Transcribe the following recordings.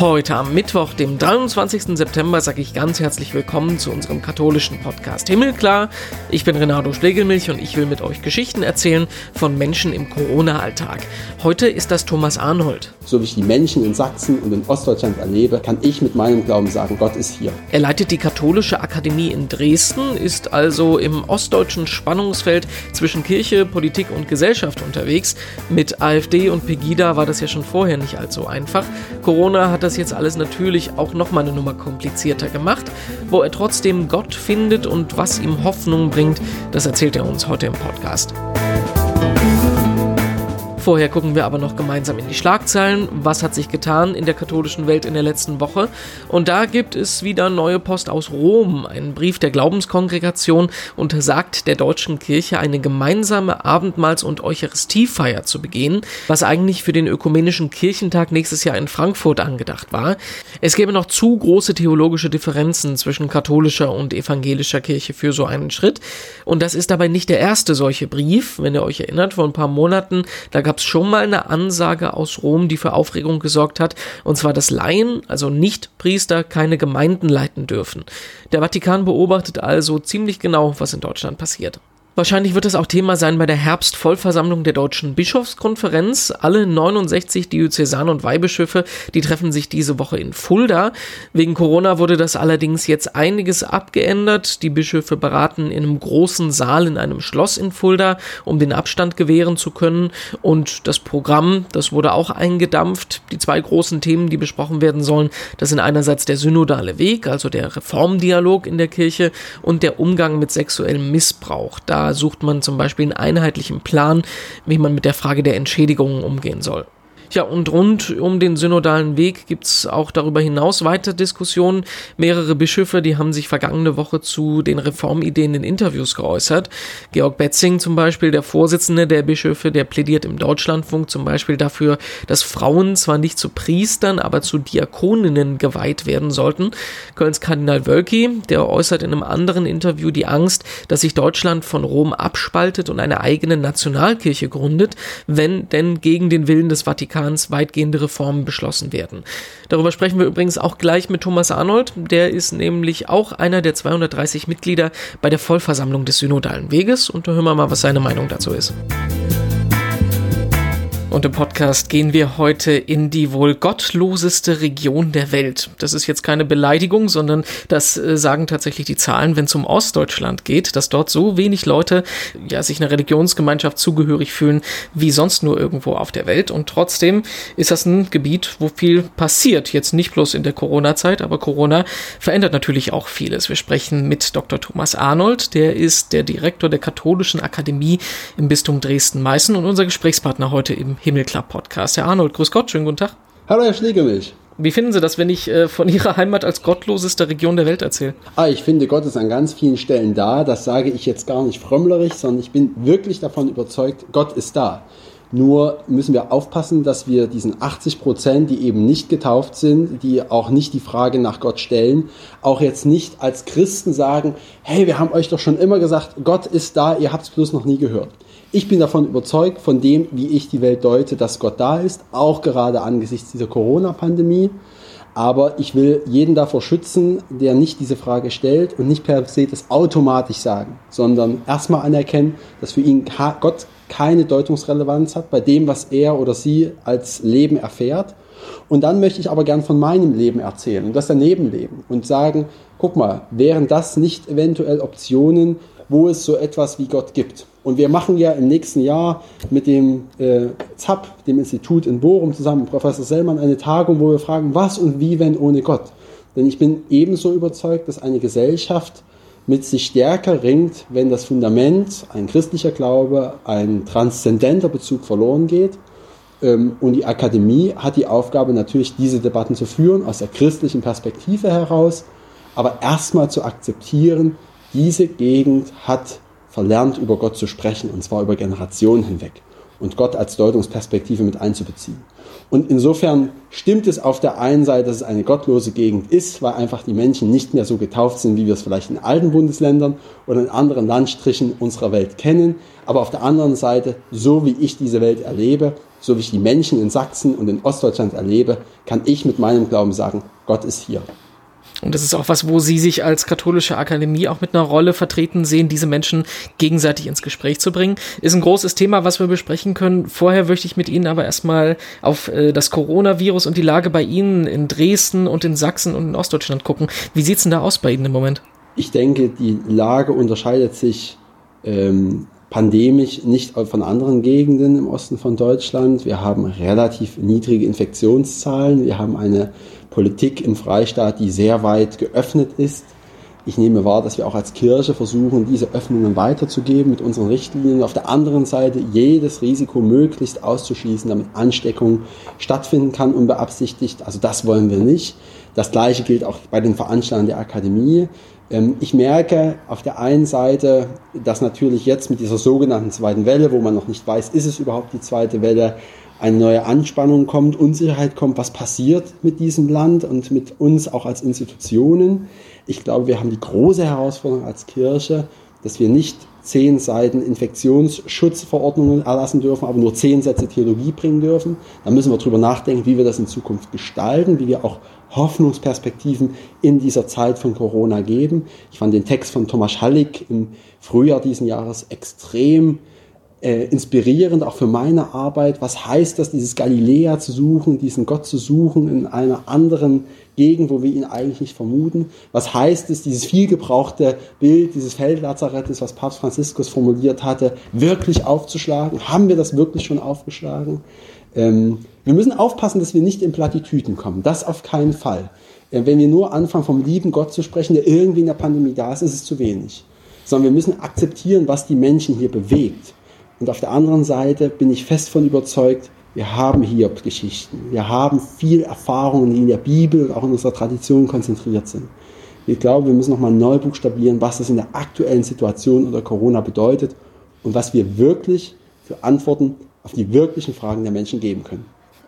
Heute am Mittwoch, dem 23. September, sage ich ganz herzlich willkommen zu unserem katholischen Podcast Himmelklar. Ich bin Renato Schlegelmilch und ich will mit euch Geschichten erzählen von Menschen im Corona-Alltag. Heute ist das Thomas Arnold. So wie ich die Menschen in Sachsen und in Ostdeutschland erlebe, kann ich mit meinem Glauben sagen, Gott ist hier. Er leitet die Katholische Akademie in Dresden, ist also im ostdeutschen Spannungsfeld zwischen Kirche, Politik und Gesellschaft unterwegs. Mit AfD und Pegida war das ja schon vorher nicht allzu einfach. Corona hat das das jetzt alles natürlich auch nochmal eine Nummer komplizierter gemacht. Wo er trotzdem Gott findet und was ihm Hoffnung bringt, das erzählt er uns heute im Podcast. Vorher gucken wir aber noch gemeinsam in die Schlagzeilen. Was hat sich getan in der katholischen Welt in der letzten Woche? Und da gibt es wieder neue Post aus Rom. Ein Brief der Glaubenskongregation untersagt der deutschen Kirche eine gemeinsame Abendmahls- und Eucharistiefeier zu begehen, was eigentlich für den ökumenischen Kirchentag nächstes Jahr in Frankfurt angedacht war. Es gäbe noch zu große theologische Differenzen zwischen katholischer und evangelischer Kirche für so einen Schritt. Und das ist dabei nicht der erste solche Brief. Wenn ihr euch erinnert, vor ein paar Monaten, da gab es schon mal eine Ansage aus Rom, die für Aufregung gesorgt hat, und zwar, dass Laien, also nicht Priester, keine Gemeinden leiten dürfen. Der Vatikan beobachtet also ziemlich genau, was in Deutschland passiert. Wahrscheinlich wird es auch Thema sein bei der Herbstvollversammlung der Deutschen Bischofskonferenz. Alle 69 Diözesan- und Weihbischöfe, die treffen sich diese Woche in Fulda. Wegen Corona wurde das allerdings jetzt einiges abgeändert. Die Bischöfe beraten in einem großen Saal in einem Schloss in Fulda, um den Abstand gewähren zu können. Und das Programm, das wurde auch eingedampft. Die zwei großen Themen, die besprochen werden sollen, das sind einerseits der synodale Weg, also der Reformdialog in der Kirche und der Umgang mit sexuellem Missbrauch. Da sucht man zum Beispiel einen einheitlichen Plan, wie man mit der Frage der Entschädigungen umgehen soll. Ja, und rund um den synodalen Weg gibt's auch darüber hinaus weiter Diskussionen. Mehrere Bischöfe, die haben sich vergangene Woche zu den Reformideen in Interviews geäußert. Georg Betzing zum Beispiel, der Vorsitzende der Bischöfe, der plädiert im Deutschlandfunk zum Beispiel dafür, dass Frauen zwar nicht zu Priestern, aber zu Diakoninnen geweiht werden sollten. Kölns Kardinal Wölki, der äußert in einem anderen Interview die Angst, dass sich Deutschland von Rom abspaltet und eine eigene Nationalkirche gründet, wenn denn gegen den Willen des Vatikans Vatikans weitgehende Reformen beschlossen werden. Darüber sprechen wir übrigens auch gleich mit Thomas Arnold. Der ist nämlich auch einer der 230 Mitglieder bei der Vollversammlung des Synodalen Weges. Und da hören wir mal, was seine Meinung dazu ist. Und im Podcast gehen wir heute in die wohl gottloseste Region der Welt. Das ist jetzt keine Beleidigung, sondern das äh, sagen tatsächlich die Zahlen, wenn es um Ostdeutschland geht, dass dort so wenig Leute ja sich einer Religionsgemeinschaft zugehörig fühlen wie sonst nur irgendwo auf der Welt. Und trotzdem ist das ein Gebiet, wo viel passiert. Jetzt nicht bloß in der Corona-Zeit, aber Corona verändert natürlich auch vieles. Wir sprechen mit Dr. Thomas Arnold, der ist der Direktor der Katholischen Akademie im Bistum Dresden-Meißen und unser Gesprächspartner heute im Himmelklapp-Podcast. Herr Arnold, grüß Gott, schönen guten Tag. Hallo, Herr Schlegelmilch. Wie finden Sie das, wenn ich äh, von Ihrer Heimat als gottloseste Region der Welt erzähle? Ah, ich finde, Gott ist an ganz vielen Stellen da. Das sage ich jetzt gar nicht frömmlerisch, sondern ich bin wirklich davon überzeugt, Gott ist da. Nur müssen wir aufpassen, dass wir diesen 80 Prozent, die eben nicht getauft sind, die auch nicht die Frage nach Gott stellen, auch jetzt nicht als Christen sagen, hey, wir haben euch doch schon immer gesagt, Gott ist da, ihr habt es bloß noch nie gehört. Ich bin davon überzeugt, von dem, wie ich die Welt deute, dass Gott da ist, auch gerade angesichts dieser Corona-Pandemie. Aber ich will jeden davor schützen, der nicht diese Frage stellt und nicht per se das automatisch sagen, sondern erstmal anerkennen, dass für ihn Gott keine Deutungsrelevanz hat bei dem, was er oder sie als Leben erfährt. Und dann möchte ich aber gern von meinem Leben erzählen und das Danebenleben und sagen, guck mal, wären das nicht eventuell Optionen, wo es so etwas wie Gott gibt? Und wir machen ja im nächsten Jahr mit dem äh, ZAP, dem Institut in Bochum, zusammen mit Professor Sellmann eine Tagung, wo wir fragen, was und wie, wenn ohne Gott? Denn ich bin ebenso überzeugt, dass eine Gesellschaft mit sich stärker ringt, wenn das Fundament, ein christlicher Glaube, ein transzendenter Bezug verloren geht. Ähm, und die Akademie hat die Aufgabe, natürlich diese Debatten zu führen, aus der christlichen Perspektive heraus, aber erstmal zu akzeptieren, diese Gegend hat verlernt, über Gott zu sprechen, und zwar über Generationen hinweg. und Gott als Deutungsperspektive mit einzubeziehen. Und insofern stimmt es auf der einen Seite, dass es eine gottlose Gegend ist, weil einfach die Menschen nicht mehr so getauft sind, wie wir es vielleicht in alten Bundesländern oder in anderen Landstrichen unserer Welt kennen. Aber auf der anderen Seite, so wie ich diese Welt erlebe, so wie ich die Menschen in Sachsen und in Ostdeutschland erlebe, kann ich mit meinem Glauben sagen, Gott ist hier. Und das ist auch was, wo Sie sich als katholische Akademie auch mit einer Rolle vertreten sehen, diese Menschen gegenseitig ins Gespräch zu bringen. Ist ein großes Thema, was wir besprechen können. Vorher möchte ich mit Ihnen aber erstmal auf äh, das Coronavirus und die Lage bei Ihnen in Dresden und in Sachsen und in Ostdeutschland gucken. Wie sieht's denn da aus bei Ihnen im Moment? Ich denke, die Lage unterscheidet sich ähm, pandemisch nicht von anderen Gegenden im Osten von Deutschland. Wir haben relativ niedrige Infektionszahlen. Wir haben eine Politik im Freistaat, die sehr weit geöffnet ist. Ich nehme wahr, dass wir auch als Kirche versuchen, diese Öffnungen weiterzugeben mit unseren Richtlinien. Auf der anderen Seite jedes Risiko möglichst auszuschließen, damit Ansteckung stattfinden kann, unbeabsichtigt. Also das wollen wir nicht. Das Gleiche gilt auch bei den Veranstaltern der Akademie. Ähm, ich merke auf der einen Seite, dass natürlich jetzt mit dieser sogenannten zweiten Welle, wo man noch nicht weiß, ist es überhaupt die zweite Welle, eine neue Anspannung kommt, Unsicherheit kommt, was passiert mit diesem Land und mit uns auch als Institutionen. Ich glaube, wir haben die große Herausforderung als Kirche, dass wir nicht zehn Seiten Infektionsschutzverordnungen erlassen dürfen, aber nur zehn Sätze Theologie bringen dürfen. Da müssen wir drüber nachdenken, wie wir das in Zukunft gestalten, wie wir auch Hoffnungsperspektiven in dieser Zeit von Corona geben. Ich fand den Text von Thomas Hallig im Frühjahr diesen Jahres extrem äh, inspirierend, auch für meine Arbeit. Was heißt das, dieses Galiläa zu suchen, diesen Gott zu suchen in einer anderen Gegend, wo wir ihn eigentlich nicht vermuten? Was heißt es, dieses vielgebrauchte Bild dieses Feldlazarettes, was Papst Franziskus formuliert hatte, wirklich aufzuschlagen? Haben wir das wirklich schon aufgeschlagen? Ähm, wir müssen aufpassen, dass wir nicht in Plattitüden kommen. Das auf keinen Fall. Äh, wenn wir nur anfangen, vom lieben Gott zu sprechen, der irgendwie in der Pandemie da ist, ist es zu wenig. Sondern wir müssen akzeptieren, was die Menschen hier bewegt. Und auf der anderen Seite bin ich fest von überzeugt, wir haben hier Geschichten. Wir haben viel Erfahrungen, die in der Bibel und auch in unserer Tradition konzentriert sind. Ich glaube, wir müssen nochmal neu buchstabieren, was das in der aktuellen Situation unter Corona bedeutet und was wir wirklich für Antworten auf die wirklichen Fragen der Menschen geben können.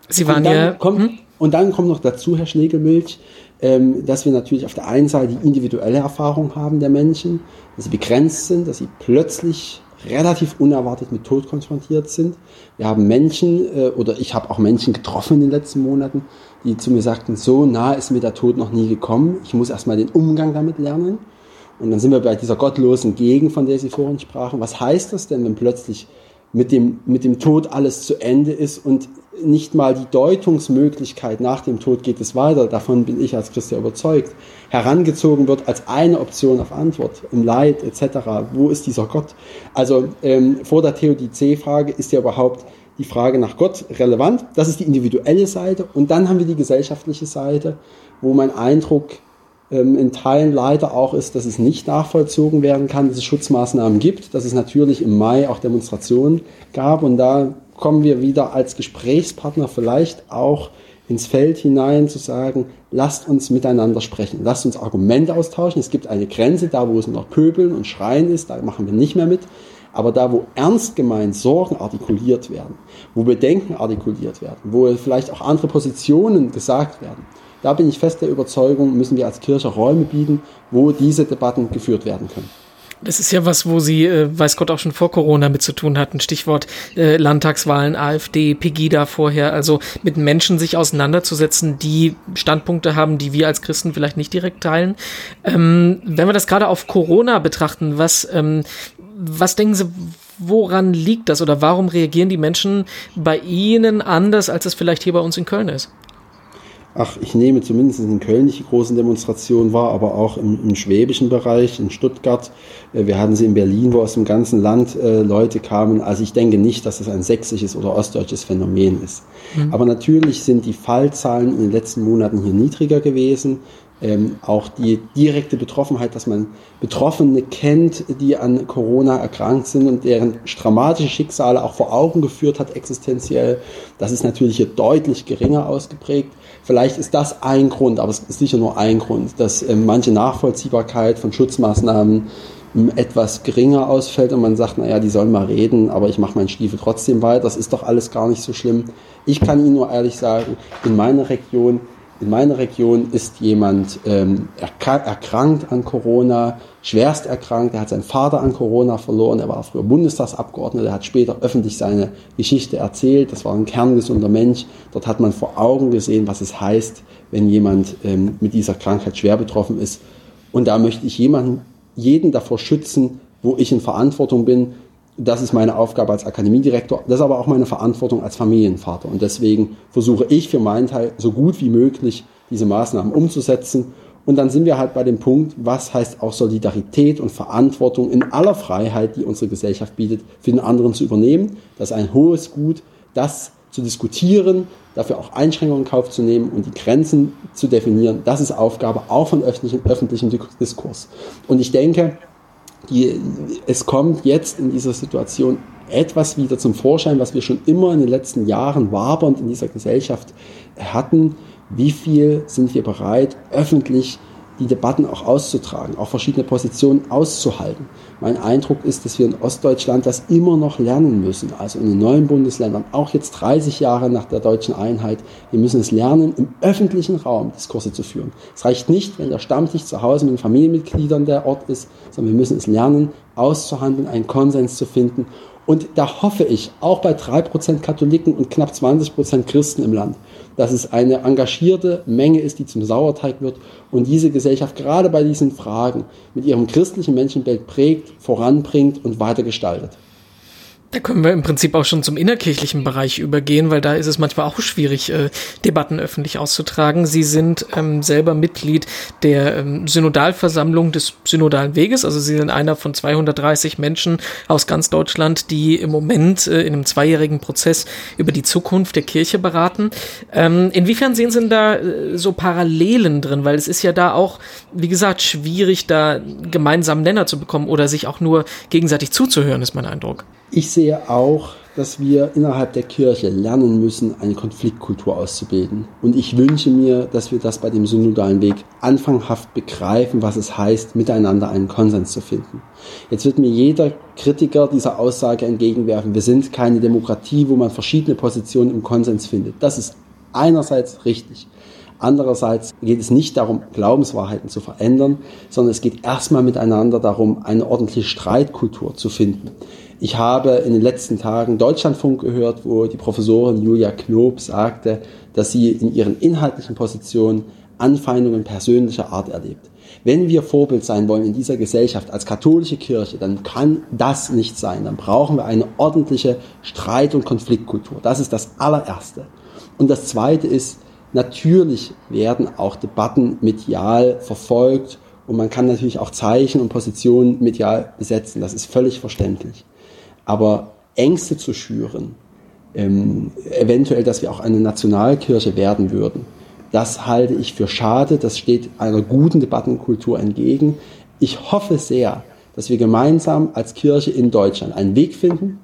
Sie waren ja. Kommt, hm? Und dann kommt noch dazu, Herr Schnegelmilch, ähm, dass wir natürlich auf der einen Seite die individuelle Erfahrung haben der Menschen, dass sie begrenzt sind, dass sie plötzlich relativ unerwartet mit Tod konfrontiert sind. Wir haben Menschen, äh, oder ich habe auch Menschen getroffen in den letzten Monaten, die zu mir sagten, so nah ist mir der Tod noch nie gekommen, ich muss erstmal den Umgang damit lernen. Und dann sind wir bei dieser gottlosen Gegend, von der Sie vorhin sprachen. Was heißt das denn, wenn plötzlich mit dem, mit dem Tod alles zu Ende ist und nicht mal die Deutungsmöglichkeit nach dem Tod geht es weiter, davon bin ich als Christ überzeugt, herangezogen wird als eine Option auf Antwort im Leid etc. Wo ist dieser Gott? Also ähm, vor der Theodizee-Frage ist ja überhaupt die Frage nach Gott relevant. Das ist die individuelle Seite und dann haben wir die gesellschaftliche Seite, wo mein Eindruck ähm, in Teilen leider auch ist, dass es nicht nachvollzogen werden kann, dass es Schutzmaßnahmen gibt, dass es natürlich im Mai auch Demonstrationen gab und da kommen wir wieder als Gesprächspartner vielleicht auch ins Feld hinein zu sagen, lasst uns miteinander sprechen, lasst uns Argumente austauschen. Es gibt eine Grenze, da wo es noch Pöbeln und Schreien ist, da machen wir nicht mehr mit. Aber da, wo ernst gemeint Sorgen artikuliert werden, wo Bedenken artikuliert werden, wo vielleicht auch andere Positionen gesagt werden, da bin ich fest der Überzeugung, müssen wir als Kirche Räume bieten, wo diese Debatten geführt werden können. Das ist ja was, wo sie, äh, weiß Gott, auch schon vor Corona mit zu tun hatten. Stichwort äh, Landtagswahlen, AfD, Pegida vorher. Also mit Menschen sich auseinanderzusetzen, die Standpunkte haben, die wir als Christen vielleicht nicht direkt teilen. Ähm, wenn wir das gerade auf Corona betrachten, was, ähm, was denken Sie, woran liegt das oder warum reagieren die Menschen bei Ihnen anders, als es vielleicht hier bei uns in Köln ist? Ach, ich nehme zumindest in Köln nicht die großen Demonstrationen wahr, aber auch im, im schwäbischen Bereich, in Stuttgart. Äh, wir hatten sie in Berlin, wo aus dem ganzen Land äh, Leute kamen. Also ich denke nicht, dass es ein sächsisches oder ostdeutsches Phänomen ist. Mhm. Aber natürlich sind die Fallzahlen in den letzten Monaten hier niedriger gewesen. Ähm, auch die direkte Betroffenheit, dass man Betroffene kennt, die an Corona erkrankt sind und deren dramatische Schicksale auch vor Augen geführt hat, existenziell, das ist natürlich hier deutlich geringer ausgeprägt. Vielleicht ist das ein Grund, aber es ist sicher nur ein Grund, dass äh, manche Nachvollziehbarkeit von Schutzmaßnahmen etwas geringer ausfällt und man sagt, naja, die sollen mal reden, aber ich mache meinen Stiefel trotzdem weiter, das ist doch alles gar nicht so schlimm. Ich kann Ihnen nur ehrlich sagen, in meiner Region, in meiner Region ist jemand ähm, erkrankt an Corona, schwerst erkrankt, er hat seinen Vater an Corona verloren, er war früher Bundestagsabgeordneter, er hat später öffentlich seine Geschichte erzählt, das war ein kerngesunder Mensch, dort hat man vor Augen gesehen, was es heißt, wenn jemand ähm, mit dieser Krankheit schwer betroffen ist. Und da möchte ich jemanden jeden davor schützen, wo ich in Verantwortung bin. Das ist meine Aufgabe als Akademiedirektor. Das ist aber auch meine Verantwortung als Familienvater. Und deswegen versuche ich für meinen Teil so gut wie möglich diese Maßnahmen umzusetzen. Und dann sind wir halt bei dem Punkt, was heißt auch Solidarität und Verantwortung in aller Freiheit, die unsere Gesellschaft bietet, für den anderen zu übernehmen. Das ist ein hohes Gut, das zu diskutieren, dafür auch Einschränkungen in Kauf zu nehmen und die Grenzen zu definieren. Das ist Aufgabe auch von öffentlichem, öffentlichem Diskurs. Und ich denke, die, es kommt jetzt in dieser Situation etwas wieder zum Vorschein, was wir schon immer in den letzten Jahren wabernd in dieser Gesellschaft hatten. Wie viel sind wir bereit, öffentlich die Debatten auch auszutragen, auch verschiedene Positionen auszuhalten. Mein Eindruck ist, dass wir in Ostdeutschland das immer noch lernen müssen, also in den neuen Bundesländern, auch jetzt 30 Jahre nach der deutschen Einheit. Wir müssen es lernen, im öffentlichen Raum Diskurse zu führen. Es reicht nicht, wenn der Stammtisch zu Hause mit den Familienmitgliedern der Ort ist, sondern wir müssen es lernen, auszuhandeln, einen Konsens zu finden. Und da hoffe ich, auch bei 3% Katholiken und knapp 20% Christen im Land, dass es eine engagierte Menge ist, die zum Sauerteig wird und diese Gesellschaft gerade bei diesen Fragen mit ihrem christlichen Menschenbild prägt, voranbringt und weitergestaltet. Da können wir im Prinzip auch schon zum innerkirchlichen Bereich übergehen, weil da ist es manchmal auch schwierig, äh, Debatten öffentlich auszutragen. Sie sind ähm, selber Mitglied der ähm, Synodalversammlung des Synodalen Weges. Also Sie sind einer von 230 Menschen aus ganz Deutschland, die im Moment äh, in einem zweijährigen Prozess über die Zukunft der Kirche beraten. Ähm, inwiefern sehen Sie denn da äh, so Parallelen drin? Weil es ist ja da auch, wie gesagt, schwierig, da gemeinsamen Nenner zu bekommen oder sich auch nur gegenseitig zuzuhören, ist mein Eindruck. Ich sehe auch, dass wir innerhalb der Kirche lernen müssen, eine Konfliktkultur auszubilden. Und ich wünsche mir, dass wir das bei dem synodalen Weg anfanghaft begreifen, was es heißt, miteinander einen Konsens zu finden. Jetzt wird mir jeder Kritiker dieser Aussage entgegenwerfen, wir sind keine Demokratie, wo man verschiedene Positionen im Konsens findet. Das ist einerseits richtig. Andererseits geht es nicht darum, Glaubenswahrheiten zu verändern, sondern es geht erstmal miteinander darum, eine ordentliche Streitkultur zu finden. Ich habe in den letzten Tagen Deutschlandfunk gehört, wo die Professorin Julia Knob sagte, dass sie in ihren inhaltlichen Positionen Anfeindungen persönlicher Art erlebt. Wenn wir Vorbild sein wollen in dieser Gesellschaft als katholische Kirche, dann kann das nicht sein. Dann brauchen wir eine ordentliche Streit- und Konfliktkultur. Das ist das allererste. Und das zweite ist, natürlich werden auch Debatten medial verfolgt und man kann natürlich auch Zeichen und Positionen medial besetzen. Das ist völlig verständlich. Aber Ängste zu schüren, ähm, eventuell, dass wir auch eine Nationalkirche werden würden, das halte ich für schade. Das steht einer guten Debattenkultur entgegen. Ich hoffe sehr, dass wir gemeinsam als Kirche in Deutschland einen Weg finden,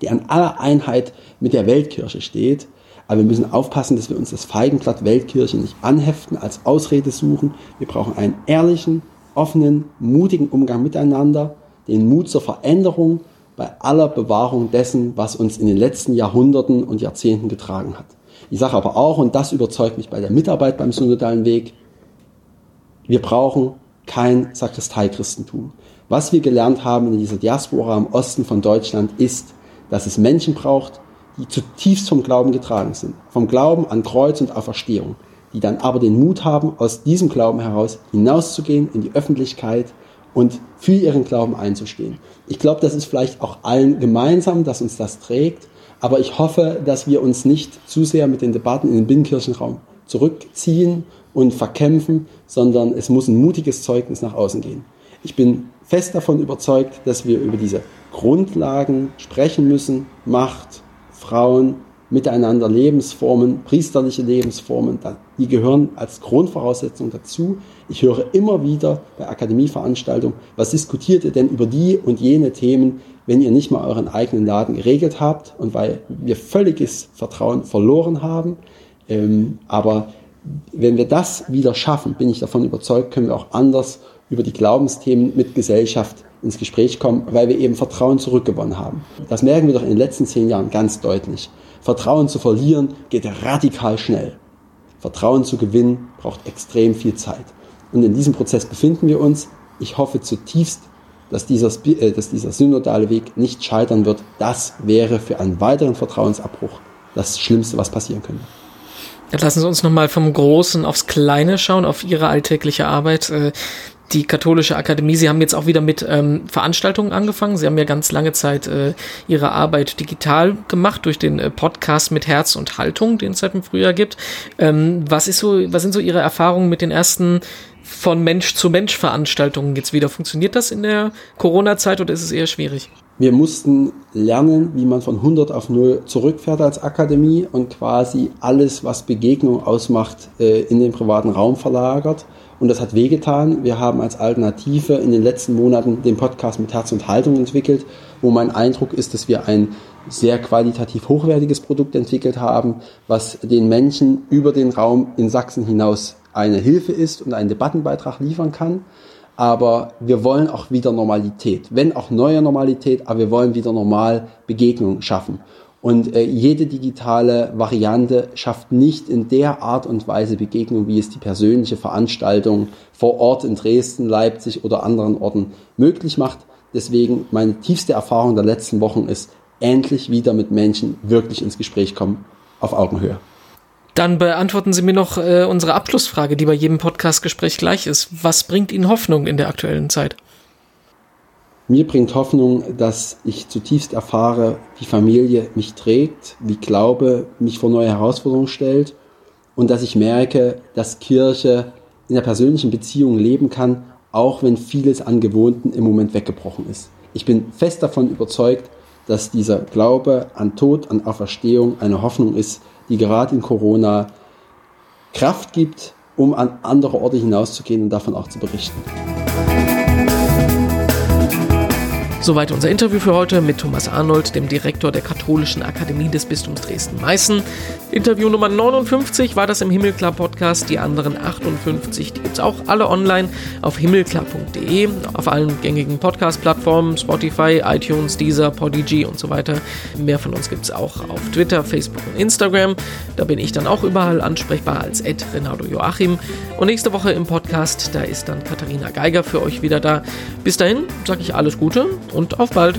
der an aller Einheit mit der Weltkirche steht. Aber wir müssen aufpassen, dass wir uns das Feigenblatt Weltkirche nicht anheften, als Ausrede suchen. Wir brauchen einen ehrlichen, offenen, mutigen Umgang miteinander, den Mut zur Veränderung bei aller Bewahrung dessen, was uns in den letzten Jahrhunderten und Jahrzehnten getragen hat. Ich sage aber auch, und das überzeugt mich bei der Mitarbeit beim synodalen Weg, wir brauchen kein Sakristeichristentum. Was wir gelernt haben in dieser Diaspora im Osten von Deutschland ist, dass es Menschen braucht, die zutiefst vom Glauben getragen sind. Vom Glauben an Kreuz und Auferstehung. Die dann aber den Mut haben, aus diesem Glauben heraus hinauszugehen in die Öffentlichkeit und für ihren Glauben einzustehen. Ich glaube, das ist vielleicht auch allen gemeinsam, dass uns das trägt, aber ich hoffe, dass wir uns nicht zu sehr mit den Debatten in den Binnenkirchenraum zurückziehen und verkämpfen, sondern es muss ein mutiges Zeugnis nach außen gehen. Ich bin fest davon überzeugt, dass wir über diese Grundlagen sprechen müssen, Macht, Frauen, miteinander Lebensformen, priesterliche Lebensformen, die gehören als Grundvoraussetzung dazu. Ich höre immer wieder bei Akademieveranstaltungen, was diskutiert ihr denn über die und jene Themen, wenn ihr nicht mal euren eigenen Laden geregelt habt und weil wir völliges Vertrauen verloren haben. Ähm, aber wenn wir das wieder schaffen, bin ich davon überzeugt, können wir auch anders über die Glaubensthemen mit Gesellschaft ins Gespräch kommen, weil wir eben Vertrauen zurückgewonnen haben. Das merken wir doch in den letzten zehn Jahren ganz deutlich. Vertrauen zu verlieren geht radikal schnell. Vertrauen zu gewinnen braucht extrem viel Zeit. Und in diesem Prozess befinden wir uns. Ich hoffe zutiefst, dass dieser, äh, dass dieser synodale Weg nicht scheitern wird. Das wäre für einen weiteren Vertrauensabbruch das Schlimmste, was passieren könnte. Jetzt lassen Sie uns nochmal vom Großen aufs Kleine schauen, auf Ihre alltägliche Arbeit. Die katholische Akademie, Sie haben jetzt auch wieder mit ähm, Veranstaltungen angefangen. Sie haben ja ganz lange Zeit äh, Ihre Arbeit digital gemacht durch den äh, Podcast mit Herz und Haltung, den es seit dem Frühjahr gibt. Ähm, was ist so, was sind so Ihre Erfahrungen mit den ersten von Mensch zu Mensch Veranstaltungen jetzt wieder? Funktioniert das in der Corona-Zeit oder ist es eher schwierig? Wir mussten lernen, wie man von 100 auf 0 zurückfährt als Akademie und quasi alles, was Begegnung ausmacht, äh, in den privaten Raum verlagert und das hat wehgetan. Wir haben als Alternative in den letzten Monaten den Podcast mit Herz und Haltung entwickelt, wo mein Eindruck ist, dass wir ein sehr qualitativ hochwertiges Produkt entwickelt haben, was den Menschen über den Raum in Sachsen hinaus eine Hilfe ist und einen Debattenbeitrag liefern kann. Aber wir wollen auch wieder Normalität, wenn auch neue Normalität, aber wir wollen wieder normal Begegnungen schaffen. Und äh, jede digitale Variante schafft nicht in der Art und Weise Begegnung, wie es die persönliche Veranstaltung vor Ort in Dresden, Leipzig oder anderen Orten möglich macht. Deswegen meine tiefste Erfahrung der letzten Wochen ist, endlich wieder mit Menschen wirklich ins Gespräch kommen, auf Augenhöhe. Dann beantworten Sie mir noch äh, unsere Abschlussfrage, die bei jedem Podcastgespräch gleich ist. Was bringt Ihnen Hoffnung in der aktuellen Zeit? Mir bringt Hoffnung, dass ich zutiefst erfahre, wie Familie mich trägt, wie Glaube mich vor neue Herausforderungen stellt und dass ich merke, dass Kirche in der persönlichen Beziehung leben kann, auch wenn vieles an Gewohnten im Moment weggebrochen ist. Ich bin fest davon überzeugt, dass dieser Glaube an Tod, an Auferstehung eine Hoffnung ist, die gerade in Corona Kraft gibt, um an andere Orte hinauszugehen und davon auch zu berichten. Soweit unser Interview für heute mit Thomas Arnold, dem Direktor der Katholischen Akademie des Bistums Dresden-Meißen. Interview Nummer 59 war das im Himmelklar Podcast. Die anderen 58, die gibt es auch alle online auf himmelklar.de, auf allen gängigen Podcast-Plattformen, Spotify, iTunes, Deezer, Podigy und so weiter. Mehr von uns gibt es auch auf Twitter, Facebook und Instagram. Da bin ich dann auch überall ansprechbar als Ed Renato Joachim. Und nächste Woche im Podcast, da ist dann Katharina Geiger für euch wieder da. Bis dahin sage ich alles Gute und auf bald.